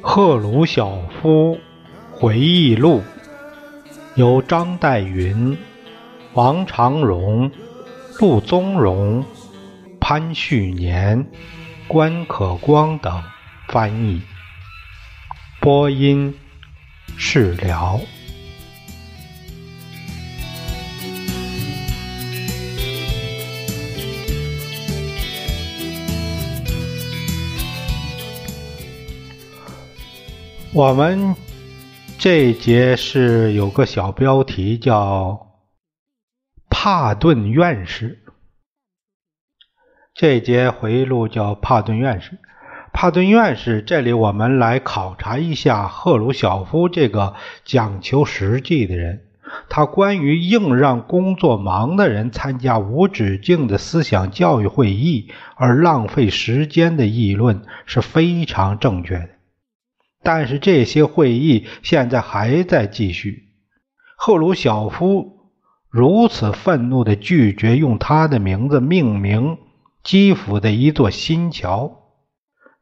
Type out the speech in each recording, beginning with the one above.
赫鲁晓夫回忆录，由张岱云、王长荣、陆宗荣、潘旭年、关可光等翻译，播音释了。我们这一节是有个小标题叫“帕顿院士”。这一节回忆录叫“帕顿院士”。帕顿院士，这里我们来考察一下赫鲁晓夫这个讲求实际的人。他关于硬让工作忙的人参加无止境的思想教育会议而浪费时间的议论是非常正确的。但是这些会议现在还在继续。赫鲁晓夫如此愤怒地拒绝用他的名字命名基辅的一座新桥。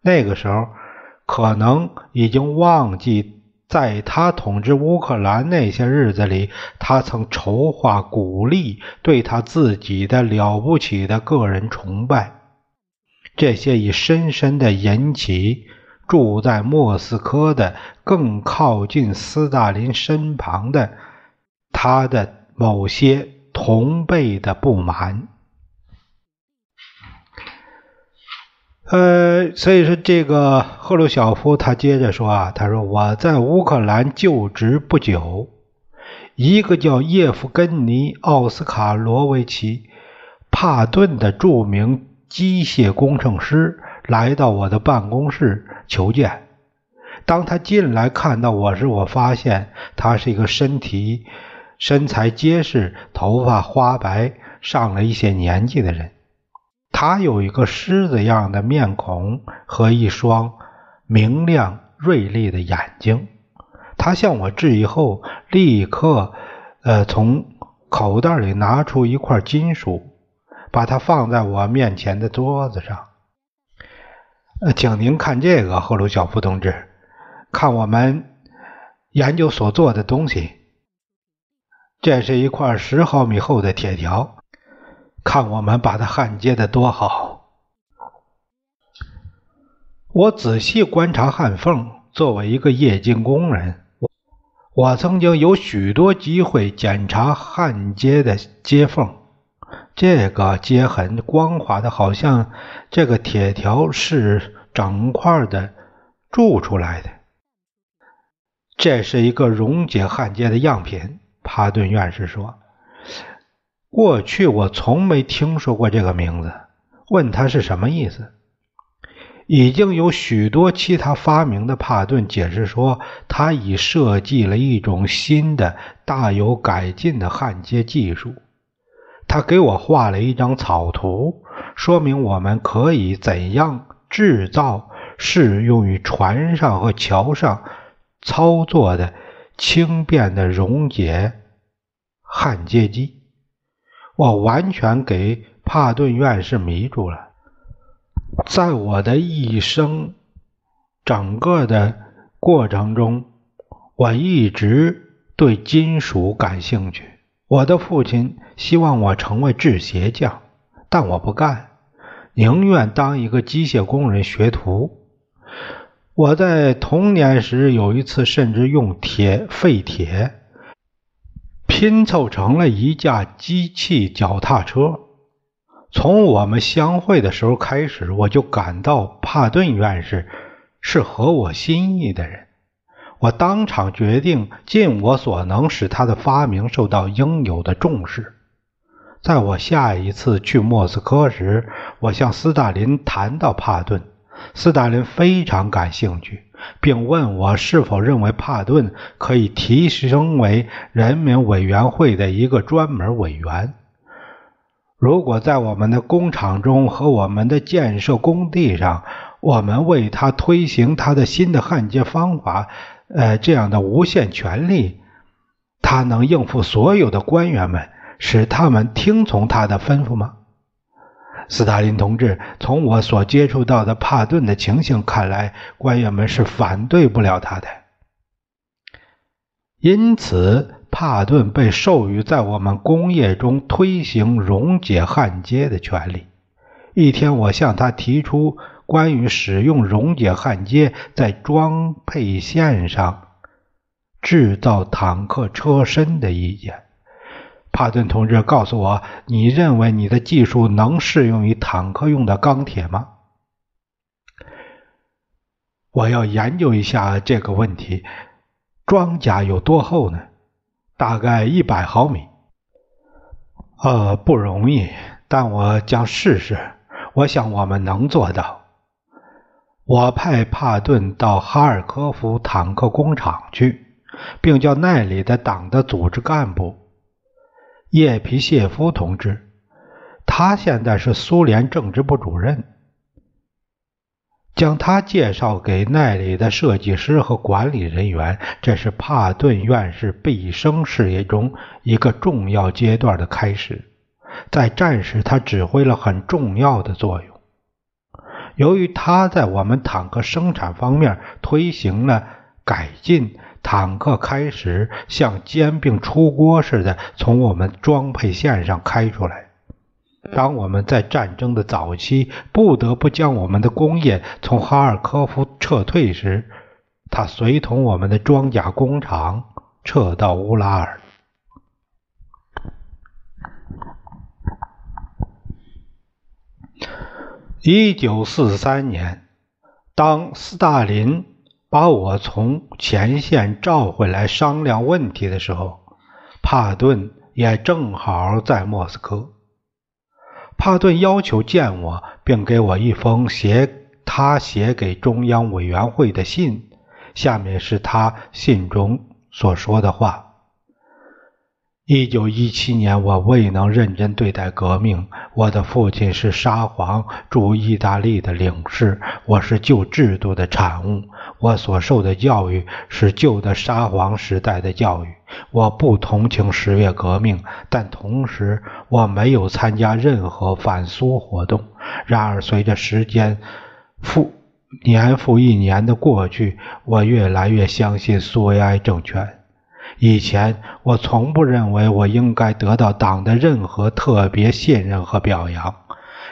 那个时候，可能已经忘记在他统治乌克兰那些日子里，他曾筹划鼓励对他自己的了不起的个人崇拜。这些已深深地引起。住在莫斯科的更靠近斯大林身旁的他的某些同辈的不满，呃，所以说这个赫鲁晓夫他接着说啊，他说我在乌克兰就职不久，一个叫叶夫根尼·奥斯卡罗维奇·帕顿的著名机械工程师。来到我的办公室求见。当他进来看到我时，我发现他是一个身体、身材结实、头发花白、上了一些年纪的人。他有一个狮子样的面孔和一双明亮锐利的眼睛。他向我致意后，立刻呃从口袋里拿出一块金属，把它放在我面前的桌子上。呃，请您看这个，赫鲁晓夫同志，看我们研究所做的东西。这是一块十毫米厚的铁条，看我们把它焊接的多好。我仔细观察焊缝，作为一个冶金工人，我我曾经有许多机会检查焊接的接缝。这个接痕光滑的，好像这个铁条是整块的铸出来的。这是一个溶解焊接的样品。帕顿院士说：“过去我从没听说过这个名字，问他是什么意思。”已经有许多其他发明的帕顿解释说，他已设计了一种新的、大有改进的焊接技术。他给我画了一张草图，说明我们可以怎样制造适用于船上和桥上操作的轻便的溶解焊接机。我完全给帕顿院士迷住了。在我的一生整个的过程中，我一直对金属感兴趣。我的父亲希望我成为制鞋匠，但我不干，宁愿当一个机械工人学徒。我在童年时有一次，甚至用铁废铁拼凑成了一架机器脚踏车。从我们相会的时候开始，我就感到帕顿院士是合我心意的人。我当场决定尽我所能使他的发明受到应有的重视。在我下一次去莫斯科时，我向斯大林谈到帕顿，斯大林非常感兴趣，并问我是否认为帕顿可以提升为人民委员会的一个专门委员。如果在我们的工厂中和我们的建设工地上，我们为他推行他的新的焊接方法，呃，这样的无限权力，他能应付所有的官员们，使他们听从他的吩咐吗？斯大林同志，从我所接触到的帕顿的情形看来，官员们是反对不了他的。因此，帕顿被授予在我们工业中推行溶解焊接的权利。一天，我向他提出关于使用溶解焊接在装配线上制造坦克车身的意见。帕顿同志告诉我：“你认为你的技术能适用于坦克用的钢铁吗？”我要研究一下这个问题。装甲有多厚呢？大概一百毫米。呃，不容易，但我将试试。我想我们能做到。我派帕顿到哈尔科夫坦克工厂去，并叫那里的党的组织干部叶皮谢夫同志，他现在是苏联政治部主任。将他介绍给那里的设计师和管理人员，这是帕顿院士毕生事业中一个重要阶段的开始。在战时，他指挥了很重要的作用。由于他在我们坦克生产方面推行了改进，坦克开始像煎饼出锅似的从我们装配线上开出来。当我们在战争的早期不得不将我们的工业从哈尔科夫撤退时，他随同我们的装甲工厂撤到乌拉尔。一九四三年，当斯大林把我从前线召回来商量问题的时候，帕顿也正好在莫斯科。帕顿要求见我，并给我一封写他写给中央委员会的信。下面是他信中所说的话：一九一七年，我未能认真对待革命。我的父亲是沙皇驻意大利的领事，我是旧制度的产物。我所受的教育是旧的沙皇时代的教育。我不同情十月革命，但同时我没有参加任何反苏活动。然而，随着时间复年复一年的过去，我越来越相信苏维埃政权。以前，我从不认为我应该得到党的任何特别信任和表扬，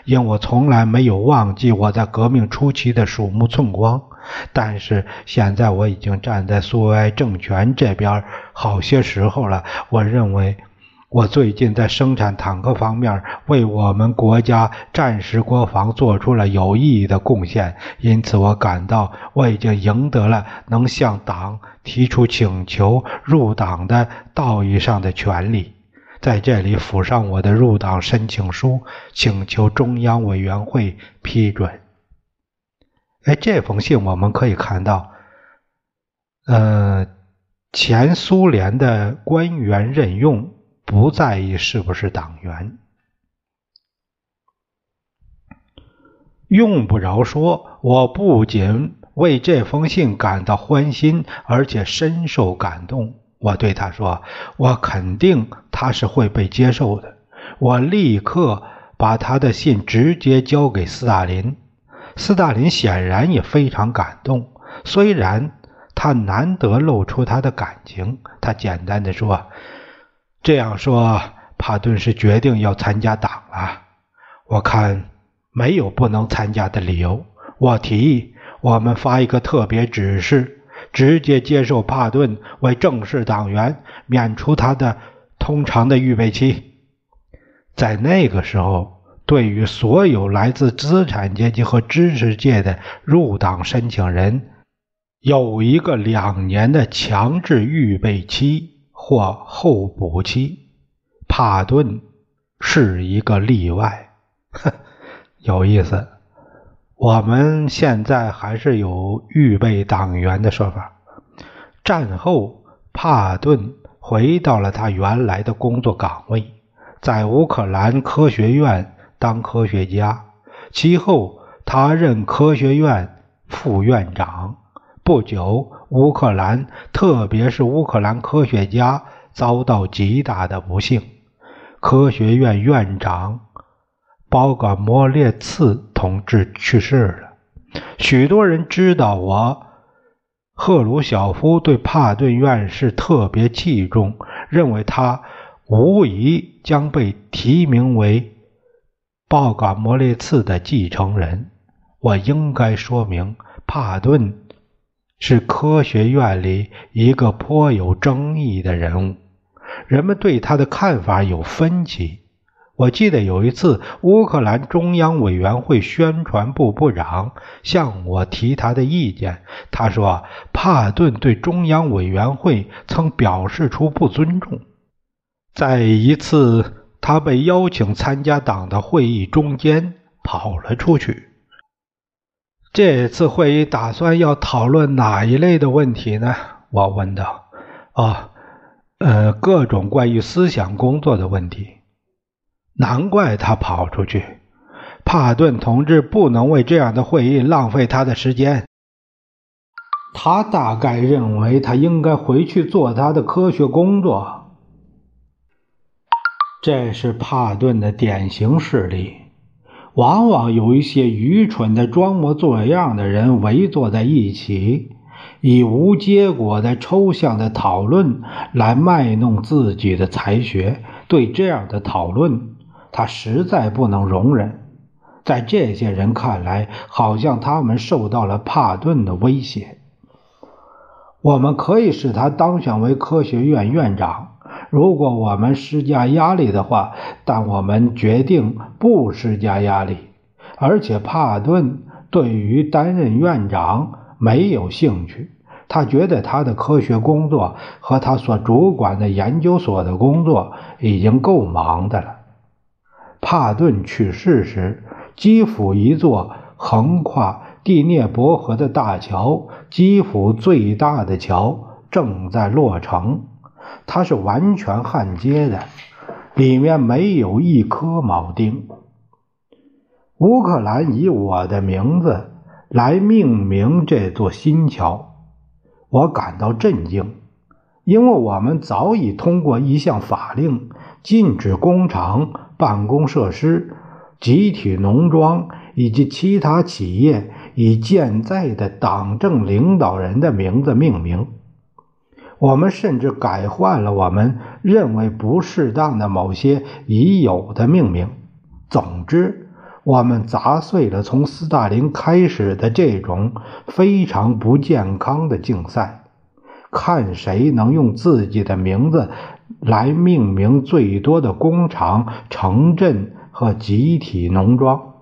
因我从来没有忘记我在革命初期的鼠目寸光。但是现在我已经站在苏维埃政权这边好些时候了。我认为我最近在生产坦克方面为我们国家战时国防做出了有意义的贡献，因此我感到我已经赢得了能向党提出请求入党的道义上的权利。在这里附上我的入党申请书，请求中央委员会批准。哎，这封信我们可以看到，呃，前苏联的官员任用不在意是不是党员，用不着说，我不仅为这封信感到欢心，而且深受感动。我对他说：“我肯定他是会被接受的。”我立刻把他的信直接交给斯大林。斯大林显然也非常感动，虽然他难得露出他的感情。他简单的说：“这样说，帕顿是决定要参加党了。我看没有不能参加的理由。我提议我们发一个特别指示，直接接受帕顿为正式党员，免除他的通常的预备期。在那个时候。”对于所有来自资产阶级和知识界的入党申请人，有一个两年的强制预备期或候补期。帕顿是一个例外，有意思。我们现在还是有预备党员的说法。战后，帕顿回到了他原来的工作岗位，在乌克兰科学院。当科学家，其后。他任科学院副院长。不久，乌克兰，特别是乌克兰科学家遭到极大的不幸。科学院院长包格莫列茨同志去世了。许多人知道我赫鲁晓夫对帕顿院士特别器重，认为他无疑将被提名为鲍格莫列茨的继承人。我应该说明，帕顿。是科学院里一个颇有争议的人物，人们对他的看法有分歧。我记得有一次，乌克兰中央委员会宣传部部长向我提他的意见，他说帕顿对中央委员会曾表示出不尊重。在一次他被邀请参加党的会议中间，跑了出去。这次会议打算要讨论哪一类的问题呢？我问道。哦，呃，各种关于思想工作的问题。难怪他跑出去。帕顿同志不能为这样的会议浪费他的时间。他大概认为他应该回去做他的科学工作。这是帕顿的典型事例。往往有一些愚蠢的装模作样的人围坐在一起，以无结果的抽象的讨论来卖弄自己的才学。对这样的讨论，他实在不能容忍。在这些人看来，好像他们受到了帕顿的威胁。我们可以使他当选为科学院院长，如果我们施加压力的话。但我们决定不施加压力，而且帕顿对于担任院长没有兴趣。他觉得他的科学工作和他所主管的研究所的工作已经够忙的了。帕顿去世时，基辅一座横跨第聂伯河的大桥——基辅最大的桥——正在落成。它是完全焊接的。里面没有一颗铆钉。乌克兰以我的名字来命名这座新桥，我感到震惊，因为我们早已通过一项法令，禁止工厂、办公设施、集体农庄以及其他企业以健在的党政领导人的名字命名。我们甚至改换了我们认为不适当的某些已有的命名。总之，我们砸碎了从斯大林开始的这种非常不健康的竞赛，看谁能用自己的名字来命名最多的工厂、城镇和集体农庄。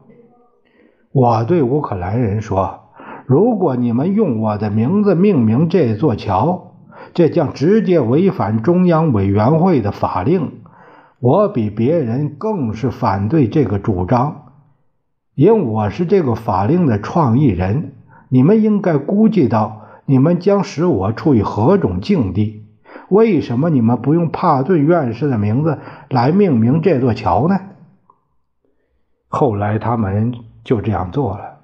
我对乌克兰人说：“如果你们用我的名字命名这座桥，”这将直接违反中央委员会的法令。我比别人更是反对这个主张，因我是这个法令的创意人。你们应该估计到，你们将使我处于何种境地？为什么你们不用帕顿院士的名字来命名这座桥呢？后来他们就这样做了。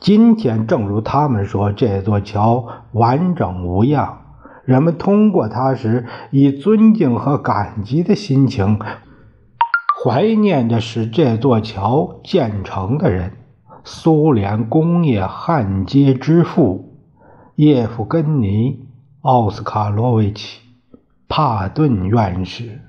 今天，正如他们说，这座桥完整无恙。人们通过它时，以尊敬和感激的心情怀念着使这座桥建成的人——苏联工业焊接之父叶夫根尼·奥斯卡罗维奇·帕顿院士。